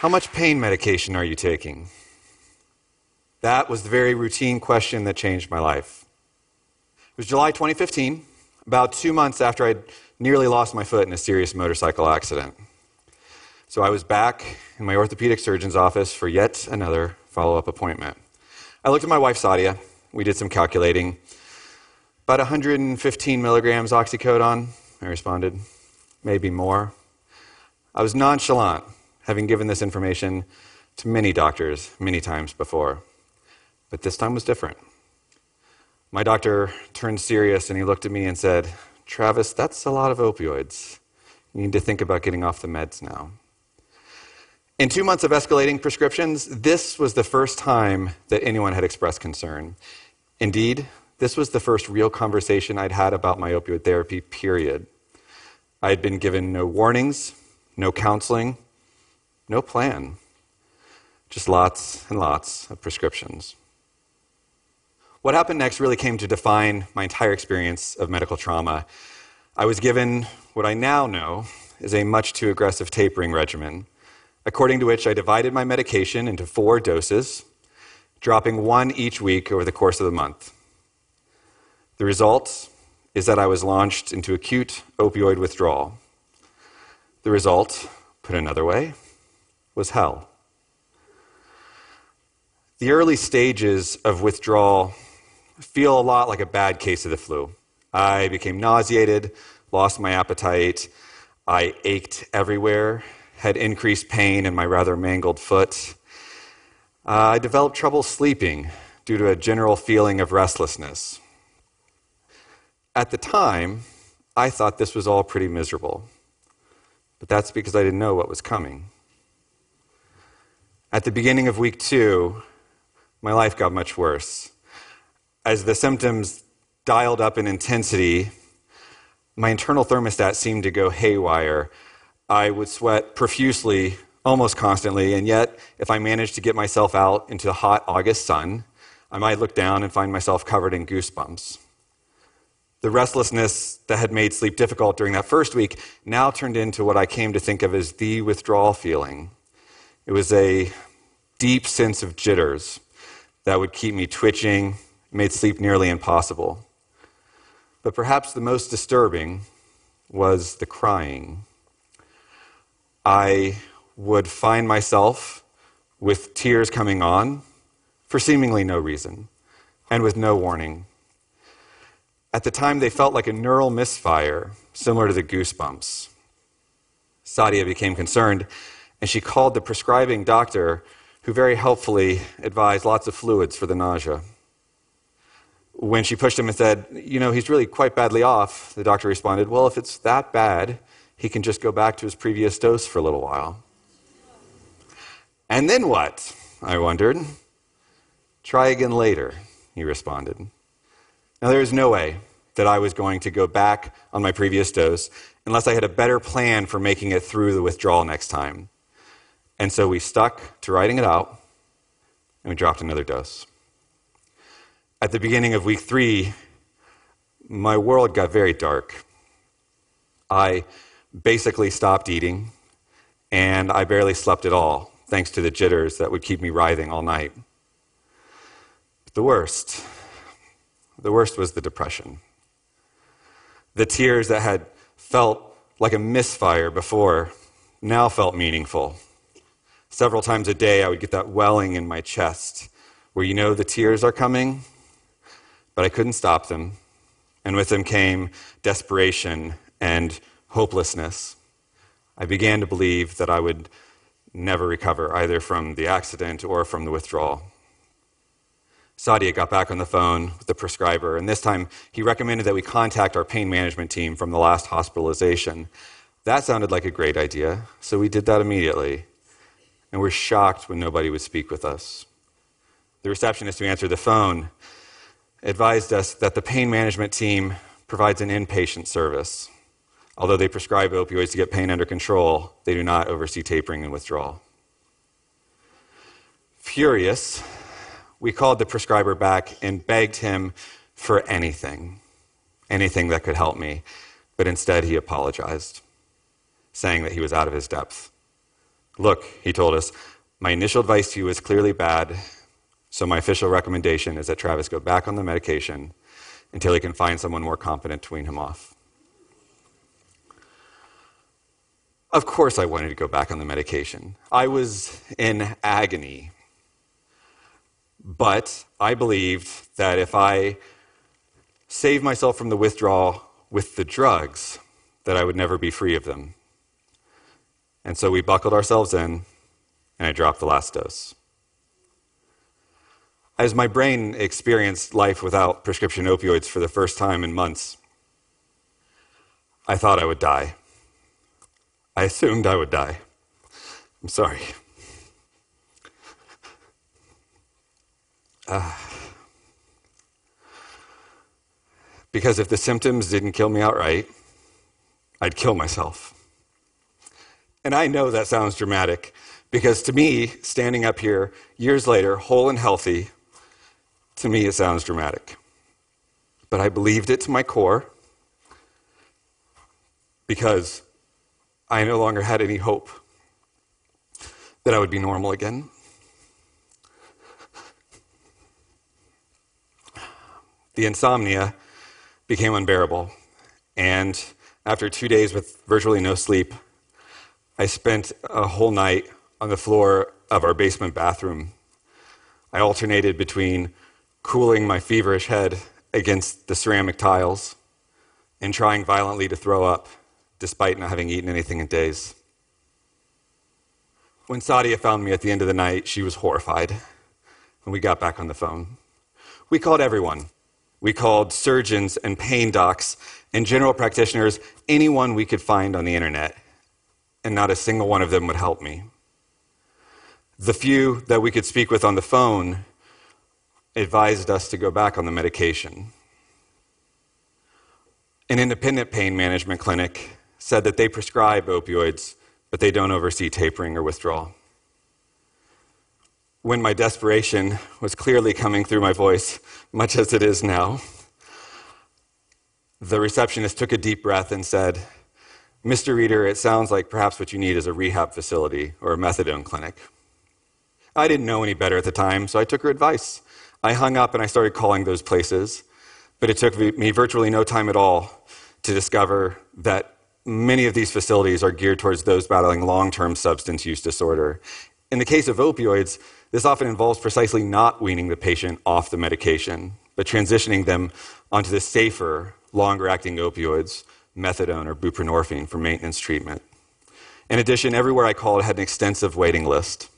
How much pain medication are you taking? That was the very routine question that changed my life. It was July 2015, about two months after I'd nearly lost my foot in a serious motorcycle accident. So I was back in my orthopedic surgeon's office for yet another follow up appointment. I looked at my wife, Sadia. We did some calculating. About 115 milligrams oxycodone, I responded. Maybe more. I was nonchalant, having given this information to many doctors many times before. But this time was different. My doctor turned serious and he looked at me and said, Travis, that's a lot of opioids. You need to think about getting off the meds now. In two months of escalating prescriptions, this was the first time that anyone had expressed concern. Indeed, this was the first real conversation I'd had about my opioid therapy, period. I had been given no warnings, no counseling, no plan, just lots and lots of prescriptions. What happened next really came to define my entire experience of medical trauma. I was given what I now know is a much too aggressive tapering regimen, according to which I divided my medication into four doses, dropping one each week over the course of the month. The result is that I was launched into acute opioid withdrawal. The result, put another way, was hell. The early stages of withdrawal feel a lot like a bad case of the flu. I became nauseated, lost my appetite, I ached everywhere, had increased pain in my rather mangled foot. Uh, I developed trouble sleeping due to a general feeling of restlessness. At the time, I thought this was all pretty miserable, but that's because I didn't know what was coming. At the beginning of week two, my life got much worse as the symptoms dialed up in intensity, my internal thermostat seemed to go haywire. I would sweat profusely almost constantly, and yet, if I managed to get myself out into the hot August sun, I might look down and find myself covered in goosebumps. The restlessness that had made sleep difficult during that first week now turned into what I came to think of as the withdrawal feeling. It was a deep sense of jitters that would keep me twitching made sleep nearly impossible. But perhaps the most disturbing was the crying. I would find myself with tears coming on for seemingly no reason and with no warning. At the time, they felt like a neural misfire, similar to the goosebumps. Sadia became concerned, and she called the prescribing doctor, who very helpfully advised lots of fluids for the nausea. When she pushed him and said, You know, he's really quite badly off, the doctor responded, Well, if it's that bad, he can just go back to his previous dose for a little while. And then what? I wondered. Try again later, he responded. Now, there was no way that I was going to go back on my previous dose unless I had a better plan for making it through the withdrawal next time. And so we stuck to writing it out and we dropped another dose at the beginning of week three, my world got very dark. I basically stopped eating, and I barely slept at all, thanks to the jitters that would keep me writhing all night. But the worst, the worst was the depression. The tears that had felt like a misfire before now felt meaningful. Several times a day, I would get that welling in my chest where you know the tears are coming but I couldn't stop them. And with them came desperation and hopelessness. I began to believe that I would never recover, either from the accident or from the withdrawal. Sadia got back on the phone with the prescriber, and this time he recommended that we contact our pain management team from the last hospitalization. That sounded like a great idea, so we did that immediately. And we're shocked when nobody would speak with us. The receptionist who answered the phone advised us that the pain management team provides an inpatient service. Although they prescribe opioids to get pain under control, they do not oversee tapering and withdrawal. Furious, we called the prescriber back and begged him for anything, anything that could help me. But instead, he apologized, saying that he was out of his depth. Look, he told us, my initial advice to you is clearly bad, so my official recommendation is that Travis go back on the medication until he can find someone more competent to wean him off. Of course, I wanted to go back on the medication. I was in agony. But I believed that if I saved myself from the withdrawal with the drugs, that I would never be free of them. And so we buckled ourselves in, and I dropped the last dose. As my brain experienced life without prescription opioids for the first time in months, I thought I would die. I assumed I would die. I'm sorry. Uh, because if the symptoms didn't kill me outright, I'd kill myself. And I know that sounds dramatic because to me, standing up here years later, whole and healthy, to me it sounds dramatic. But I believed it to my core because I no longer had any hope that I would be normal again. The insomnia became unbearable, and after two days with virtually no sleep, I spent a whole night on the floor of our basement bathroom. I alternated between cooling my feverish head against the ceramic tiles and trying violently to throw up despite not having eaten anything in days. When Sadia found me at the end of the night, she was horrified. When we got back on the phone. We called everyone. We called surgeons and pain docs and general practitioners, anyone we could find on the internet. And not a single one of them would help me. The few that we could speak with on the phone advised us to go back on the medication. An independent pain management clinic said that they prescribe opioids, but they don't oversee tapering or withdrawal. When my desperation was clearly coming through my voice, much as it is now, the receptionist took a deep breath and said, Mr. Rieder, it sounds like perhaps what you need is a rehab facility or a methadone clinic. I didn't know any better at the time, so I took her advice. I hung up and I started calling those places, but it took me virtually no time at all to discover that many of these facilities are geared towards those battling long term substance use disorder. In the case of opioids, this often involves precisely not weaning the patient off the medication, but transitioning them onto the safer, longer acting opioids, methadone or buprenorphine, for maintenance treatment. In addition, everywhere I called had an extensive waiting list.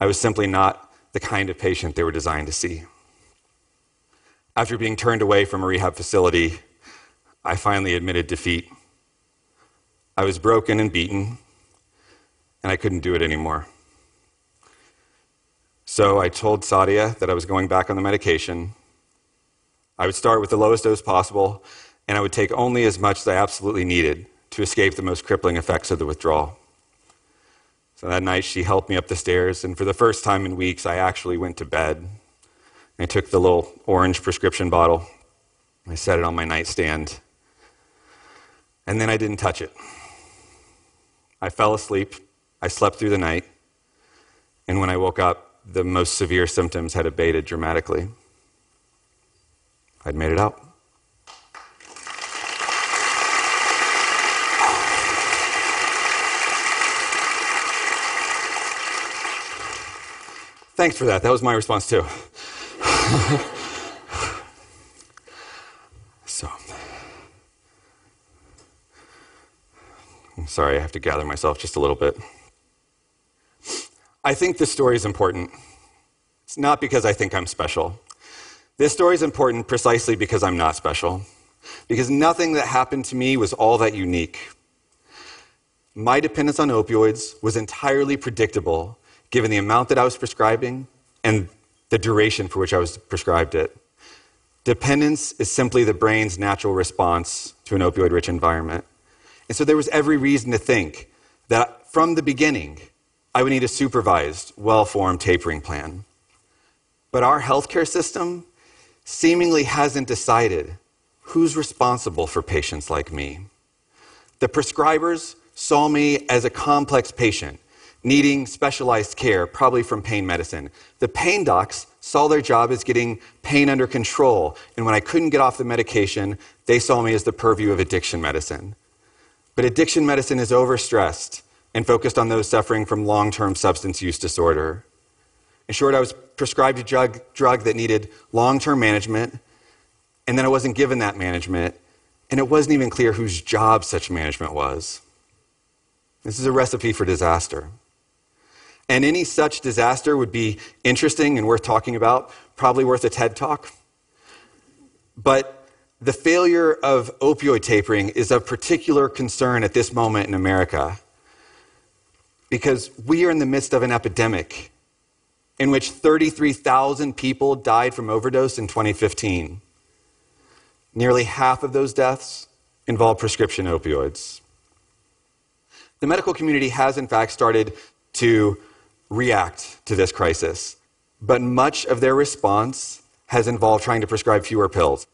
I was simply not the kind of patient they were designed to see. After being turned away from a rehab facility, I finally admitted defeat I was broken and beaten, and I couldn't do it anymore. So I told Sadia that I was going back on the medication. I would start with the lowest dose possible, and I would take only as much as I absolutely needed to escape the most crippling effects of the withdrawal. So that night, she helped me up the stairs, and for the first time in weeks, I actually went to bed. I took the little orange prescription bottle, I set it on my nightstand, and then I didn't touch it. I fell asleep. I slept through the night. And when I woke up, the most severe symptoms had abated dramatically. I'd made it out. Thanks for that. That was my response, too. So, I'm sorry, I have to gather myself just a little bit. I think this story is important. It's not because I think I'm special. This story is important precisely because I'm not special. Because nothing that happened to me was all that unique. My dependence on opioids was entirely predictable given the amount that I was prescribing and the duration for which I was prescribed it. Dependence is simply the brain's natural response to an opioid rich environment. And so there was every reason to think that from the beginning, I would need a supervised, well formed tapering plan. But our healthcare system seemingly hasn't decided who's responsible for patients like me. The prescribers saw me as a complex patient, needing specialized care, probably from pain medicine. The pain docs saw their job as getting pain under control, and when I couldn't get off the medication, they saw me as the purview of addiction medicine. But addiction medicine is overstressed and focused on those suffering from long term substance use disorder. In short, I was prescribed a drug, drug that needed long term management, and then I wasn't given that management, and it wasn't even clear whose job such management was. This is a recipe for disaster. And any such disaster would be interesting and worth talking about, probably worth a TED talk. But the failure of opioid tapering is of particular concern at this moment in America because we are in the midst of an epidemic in which 33,000 people died from overdose in 2015. Nearly half of those deaths involve prescription opioids. The medical community has, in fact, started to react to this crisis, but much of their response has involved trying to prescribe fewer pills.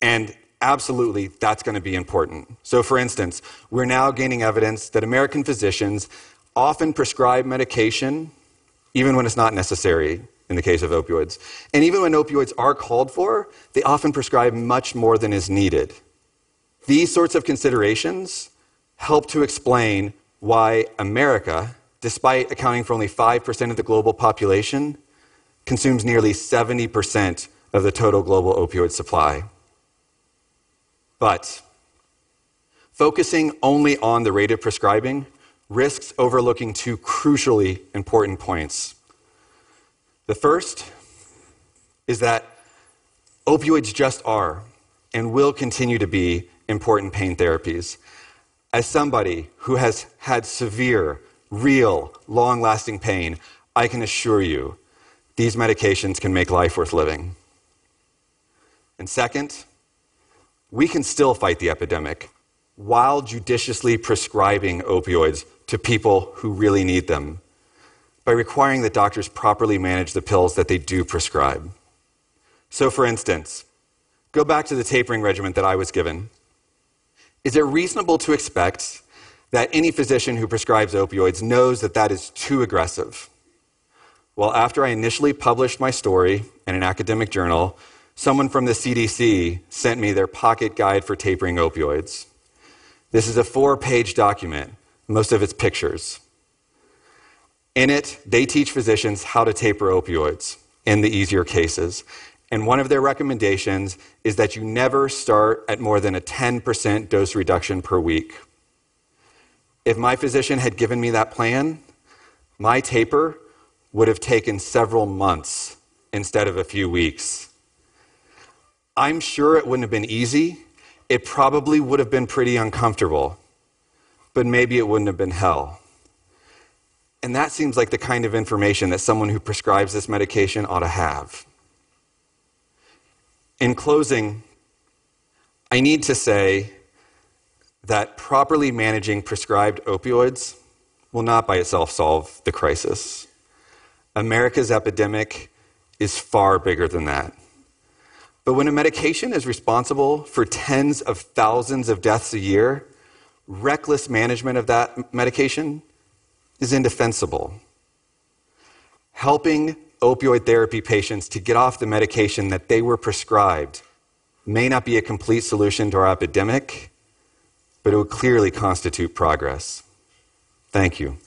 And absolutely, that's going to be important. So, for instance, we're now gaining evidence that American physicians often prescribe medication even when it's not necessary in the case of opioids. And even when opioids are called for, they often prescribe much more than is needed. These sorts of considerations help to explain why America, despite accounting for only 5% of the global population, consumes nearly 70% of the total global opioid supply. But focusing only on the rate of prescribing risks overlooking two crucially important points. The first is that opioids just are and will continue to be important pain therapies. As somebody who has had severe, real, long lasting pain, I can assure you these medications can make life worth living. And second, we can still fight the epidemic while judiciously prescribing opioids to people who really need them by requiring that doctors properly manage the pills that they do prescribe. So, for instance, go back to the tapering regimen that I was given. Is it reasonable to expect that any physician who prescribes opioids knows that that is too aggressive? Well, after I initially published my story in an academic journal, someone from the CDC sent me their pocket guide for tapering opioids. This is a four page document, most of it's pictures. In it, they teach physicians how to taper opioids in the easier cases. And one of their recommendations is that you never start at more than a 10% dose reduction per week. If my physician had given me that plan, my taper would have taken several months instead of a few weeks. I'm sure it wouldn't have been easy. It probably would have been pretty uncomfortable, but maybe it wouldn't have been hell. And that seems like the kind of information that someone who prescribes this medication ought to have. In closing, I need to say that properly managing prescribed opioids will not by itself solve the crisis. America's epidemic is far bigger than that. But when a medication is responsible for tens of thousands of deaths a year, reckless management of that medication is indefensible. Helping opioid therapy patients to get off the medication that they were prescribed may not be a complete solution to our epidemic, but it would clearly constitute progress. Thank you.